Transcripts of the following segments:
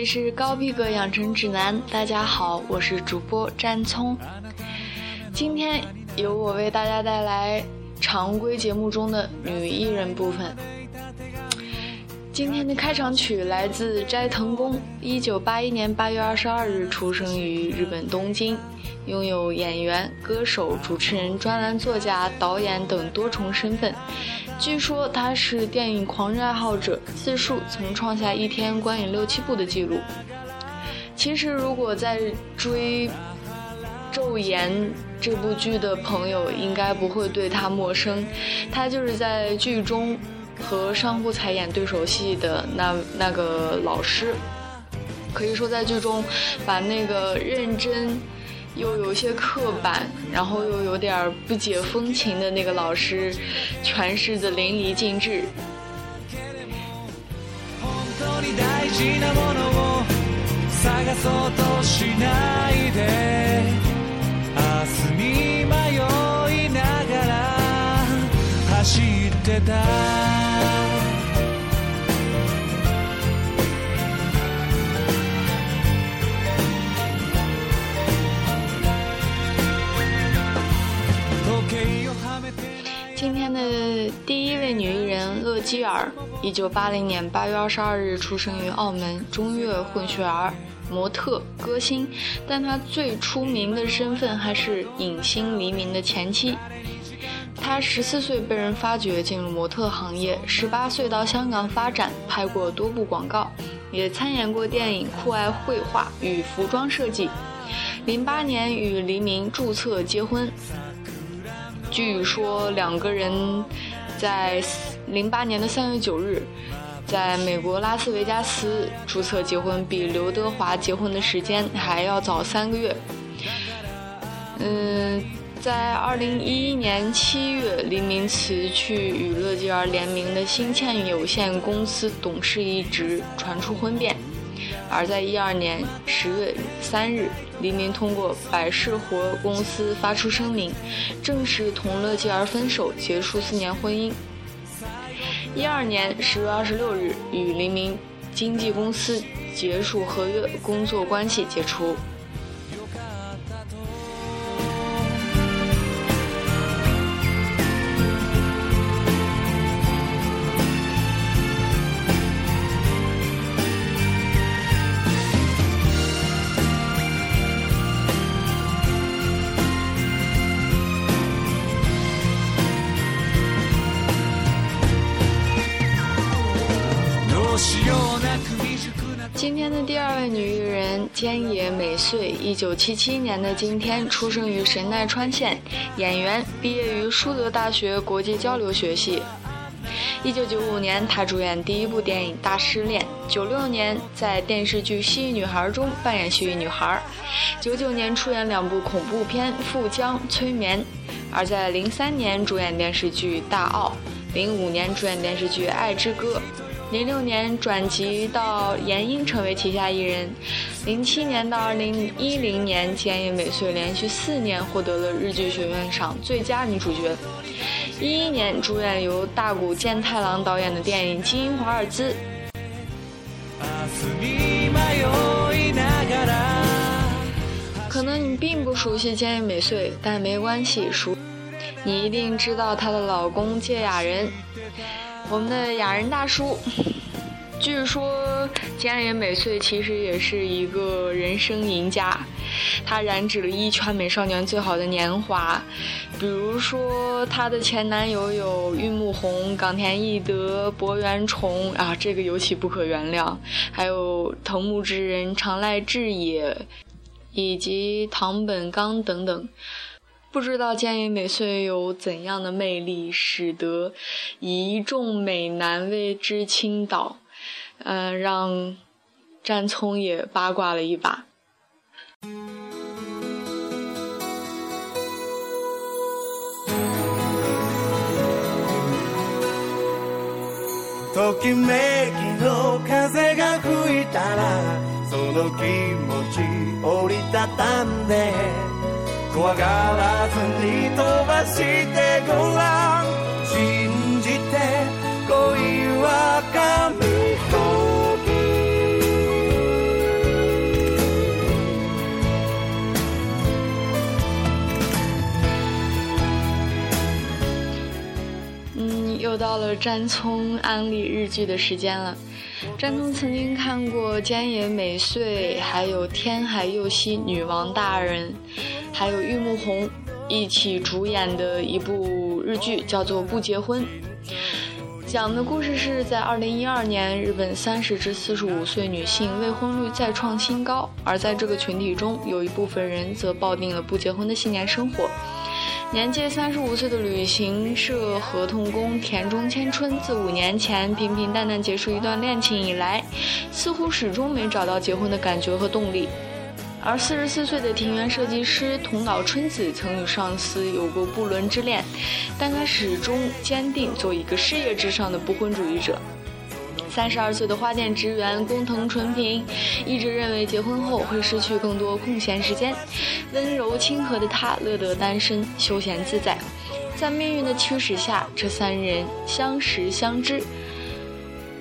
这是高逼格养成指南，大家好，我是主播詹聪。今天由我为大家带来常规节目中的女艺人部分。今天的开场曲来自斋藤工，一九八一年八月二十二日出生于日本东京，拥有演员、歌手、主持人、专栏作家、导演等多重身份。据说他是电影狂热爱好者，自述曾创下一天观影六七部的记录。其实，如果在追《昼颜》这部剧的朋友，应该不会对他陌生。他就是在剧中。和上户彩演对手戏的那那个老师，可以说在剧中把那个认真又有些刻板，然后又有点不解风情的那个老师诠释的淋漓尽致。的第一位女艺人乐基儿，一九八零年八月二十二日出生于澳门，中越混血儿，模特、歌星，但她最出名的身份还是影星黎明的前妻。她十四岁被人发掘进入模特行业，十八岁到香港发展，拍过多部广告，也参演过电影《酷爱绘画与服装设计》。零八年与黎明注册结婚。据说两个人在零八年的三月九日，在美国拉斯维加斯注册结婚，比刘德华结婚的时间还要早三个月。嗯，在二零一一年七月，黎明辞去与乐基儿联名的新倩有限公司董事一职，传出婚变。而在一二年十月三日，黎明通过百事活公司发出声明，正式同乐基儿分手，结束四年婚姻。一二年十月二十六日，与黎明经纪公司结束合约，工作关系解除。今天的第二位女艺人菅野美穗，一九七七年的今天出生于神奈川县，演员，毕业于舒德大学国际交流学系。一九九五年，她主演第一部电影《大失恋》。九六年，在电视剧《蜥蜴女孩》中扮演蜥蜴女孩。九九年，出演两部恐怖片《富江》《催眠》。而在零三年，主演电视剧《大奥》。零五年，主演电视剧《爱之歌》。零六年转籍到研英，成为旗下艺人。零七年到二零一零年，菅野美穗连续四年获得了日剧学院赏最佳女主角。一一年主演由大谷健太郎导演的电影《金樱华尔兹》。可能你并不熟悉菅野美穗，但没关系，熟，你一定知道她的老公芥雅人。我们的雅人大叔，据说菅野美穗其实也是一个人生赢家，她染指了一圈美少年最好的年华，比如说她的前男友有玉木宏、冈田义德、博元崇啊，这个尤其不可原谅，还有藤木直人、长濑智也，以及唐本刚等等。不知道菅野美穗有怎样的魅力，使得一众美男为之倾倒，呃，让詹聪也八卦了一把。怖又到了詹聪安利日剧的时间了。詹聪曾经看过菅野美穗，还有天海佑希女王大人，还有玉木宏一起主演的一部日剧，叫做《不结婚》。讲的故事是在2012年，日本30至45岁女性未婚率再创新高，而在这个群体中，有一部分人则抱定了不结婚的信念生活。年届三十五岁的旅行社合同工田中千春，自五年前平平淡淡结束一段恋情以来，似乎始终没找到结婚的感觉和动力。而四十四岁的庭园设计师桐岛春子，曾与上司有过不伦之恋，但她始终坚定做一个事业至上的不婚主义者。三十二岁的花店职员工藤纯平，一直认为结婚后会失去更多空闲时间。温柔亲和的他乐得单身，休闲自在。在命运的驱使下，这三人相识相知。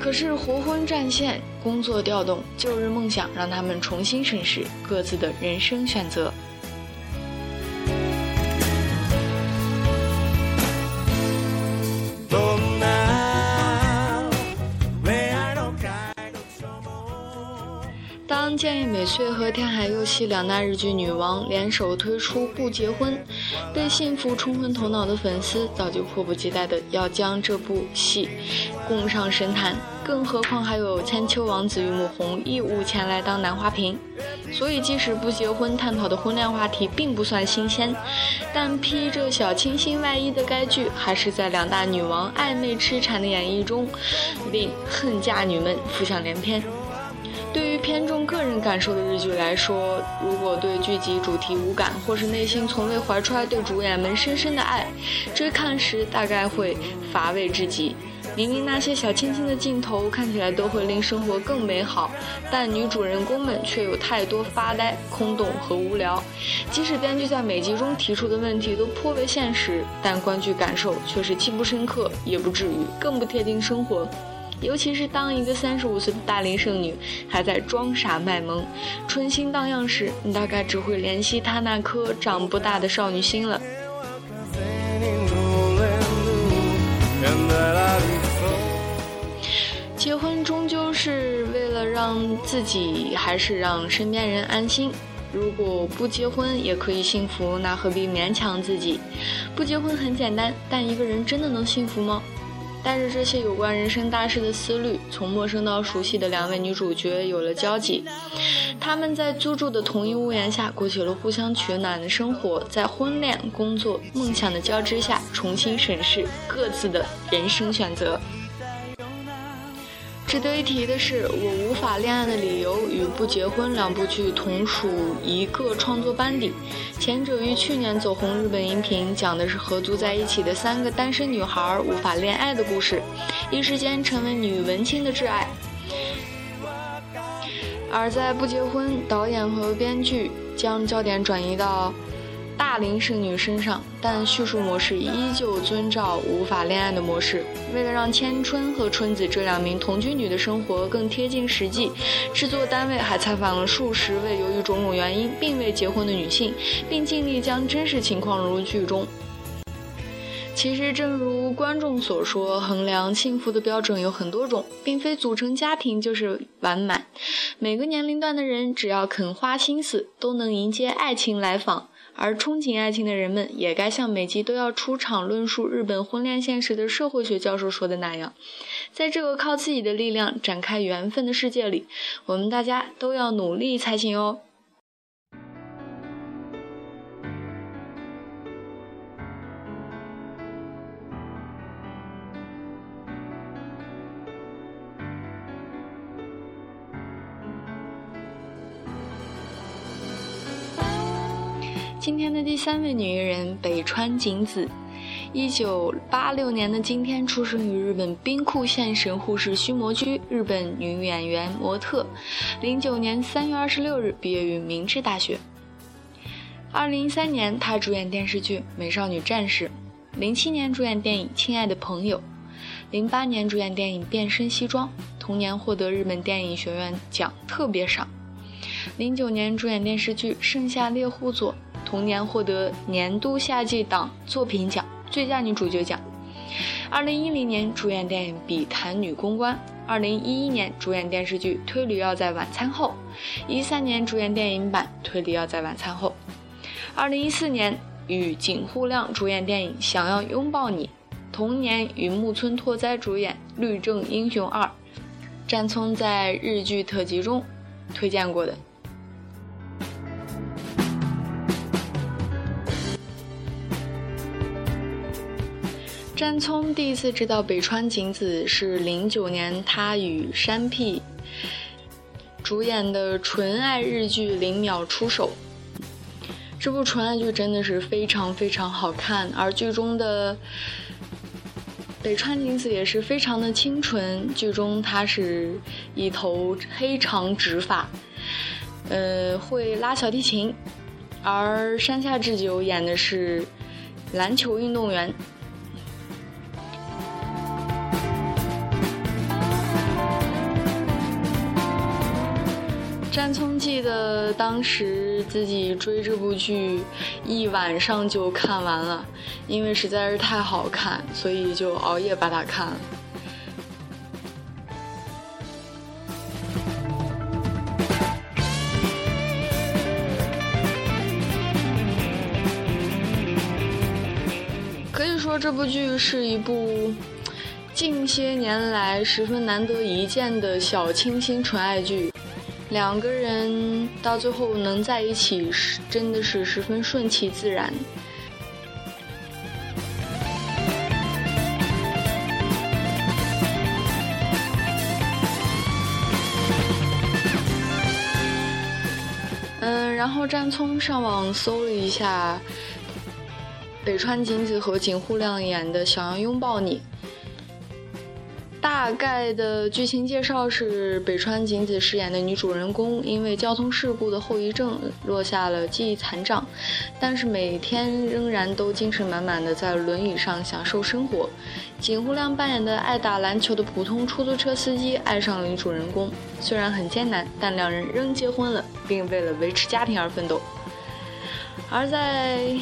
可是活婚战线、工作调动、旧日梦想，让他们重新审视各自的人生选择。建议美穗和天海佑希两大日剧女王联手推出《不结婚》，被幸福冲昏头脑的粉丝早就迫不及待的要将这部戏供上神坛，更何况还有千秋王子玉木宏义务前来当男花瓶。所以，即使不结婚，探讨的婚恋话题并不算新鲜，但披着小清新外衣的该剧，还是在两大女王暧昧痴缠的演绎中，令恨嫁女们浮想联翩。对于偏重个人感受的日剧来说，如果对剧集主题无感，或是内心从未怀揣对主演们深深的爱，追看时大概会乏味至极。明明那些小清新的镜头看起来都会令生活更美好，但女主人公们却有太多发呆、空洞和无聊。即使编剧在每集中提出的问题都颇为现实，但观剧感受却是既不深刻，也不至于，更不贴近生活。尤其是当一个三十五岁的大龄剩女还在装傻卖萌、春心荡漾时，你大概只会怜惜她那颗长不大的少女心了。结婚终究是为了让自己还是让身边人安心。如果不结婚也可以幸福，那何必勉强自己？不结婚很简单，但一个人真的能幸福吗？带着这些有关人生大事的思虑，从陌生到熟悉的两位女主角有了交集。他们在租住的同一屋檐下，过起了互相取暖的生活，在婚恋、工作、梦想的交织下，重新审视各自的人生选择。值得一提的是，我无法恋爱的理由与不结婚两部剧同属一个创作班底。前者于去年走红日本荧屏，讲的是合租在一起的三个单身女孩无法恋爱的故事，一时间成为女文青的挚爱。而在不结婚，导演和编剧将焦点转移到。大龄剩女身上，但叙述模式依旧遵照无法恋爱的模式。为了让千春和春子这两名同居女的生活更贴近实际，制作单位还采访了数十位由于种种原因并未结婚的女性，并尽力将真实情况融入剧中。其实，正如观众所说，衡量幸福的标准有很多种，并非组成家庭就是完满。每个年龄段的人，只要肯花心思，都能迎接爱情来访。而憧憬爱情的人们，也该像每集都要出场论述日本婚恋现实的社会学教授说的那样，在这个靠自己的力量展开缘分的世界里，我们大家都要努力才行哦。今天的第三位女艺人北川景子，一九八六年的今天出生于日本兵库县神户市须磨区，日本女演员、模特。零九年三月二十六日毕业于明治大学。二零一三年，她主演电视剧《美少女战士》；零七年主演电影《亲爱的朋友》；零八年主演电影《变身西装》，同年获得日本电影学院奖特别赏；零九年主演电视剧《盛夏猎户座》。同年获得年度夏季档作品奖、最佳女主角奖。二零一零年主演电影《笔谈女公关》，二零一一年主演电视剧《推理要在晚餐后》，一三年主演电影版《推理要在晚餐后》，二零一四年与井户亮主演电影《想要拥抱你》，同年与木村拓哉主演《律政英雄二》，战聪在日剧特辑中推荐过的。山聪第一次知道北川景子是零九年，他与山 P 主演的纯爱日剧《零秒出手》。这部纯爱剧真的是非常非常好看，而剧中的北川景子也是非常的清纯。剧中她是一头黑长直发，呃，会拉小提琴，而山下智久演的是篮球运动员。詹聪记得当时自己追这部剧，一晚上就看完了，因为实在是太好看，所以就熬夜把它看了。可以说，这部剧是一部近些年来十分难得一见的小清新纯爱剧。两个人到最后能在一起，是真的是十分顺其自然。嗯，然后战聪上网搜了一下，北川景子和井户亮演的《想要拥抱你》。大概的剧情介绍是，北川景子饰演的女主人公因为交通事故的后遗症落下了记忆残障，但是每天仍然都精神满满的在轮椅上享受生活。井户亮扮演的爱打篮球的普通出租车司机爱上了女主人公，虽然很艰难，但两人仍结婚了，并为了维持家庭而奋斗。而在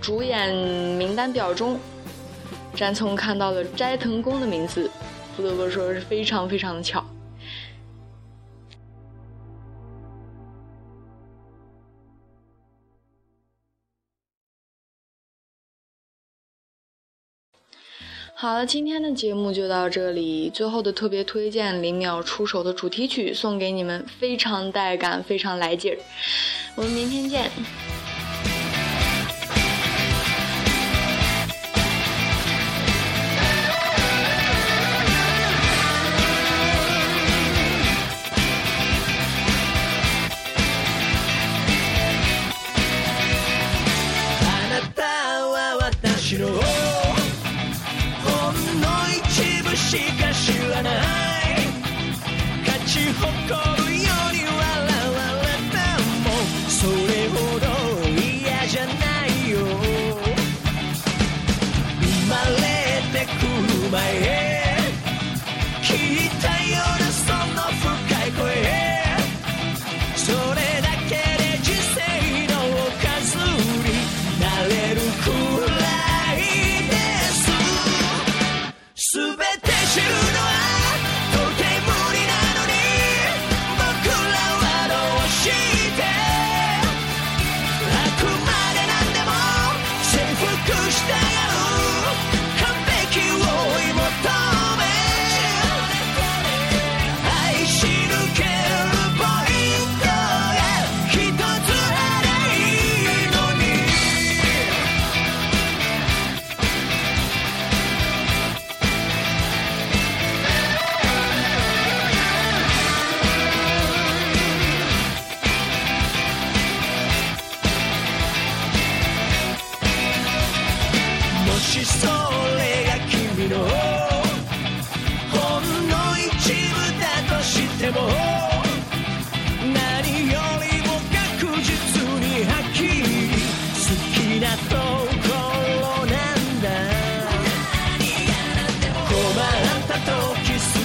主演名单表中，詹聪看到了斋藤工的名字。不得不说是非常非常的巧。好了，今天的节目就到这里。最后的特别推荐《零秒出手》的主题曲送给你们，非常带感，非常来劲儿。我们明天见。So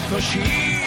cause she